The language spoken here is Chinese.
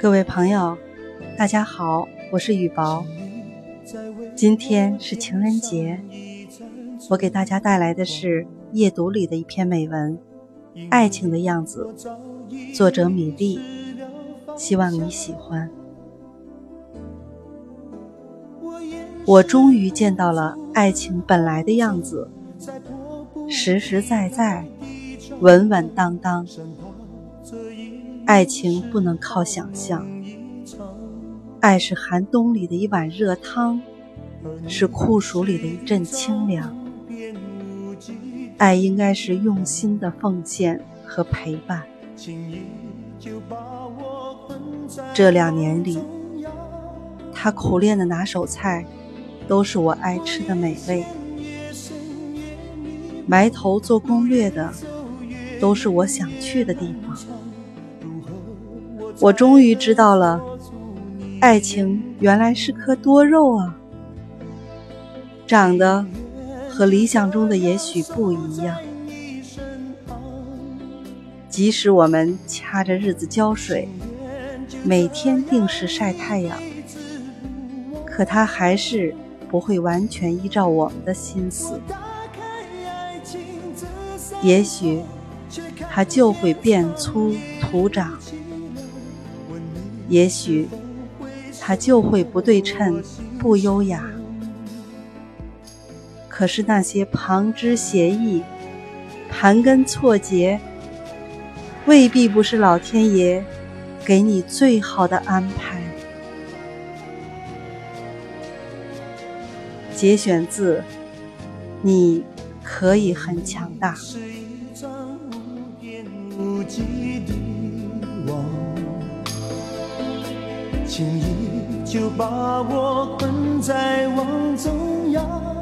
各位朋友，大家好，我是雨薄。今天是情人节，我给大家带来的是夜读里的一篇美文《爱情的样子》，作者米粒，希望你喜欢。我终于见到了爱情本来的样子，实实在在，稳稳当当。爱情不能靠想象，爱是寒冬里的一碗热汤，是酷暑里的一阵清凉。爱应该是用心的奉献和陪伴。这两年里，他苦练的拿手菜，都是我爱吃的美味；埋头做攻略的，都是我想去的地方。我终于知道了，爱情原来是颗多肉啊，长得和理想中的也许不一样。即使我们掐着日子浇水，每天定时晒太阳，可它还是不会完全依照我们的心思。也许它就会变粗徒长。也许它就会不对称、不优雅，可是那些旁枝斜翼、盘根错节，未必不是老天爷给你最好的安排。节选自《你可以很强大》。张无边无际的网，轻易就把我困在网中央。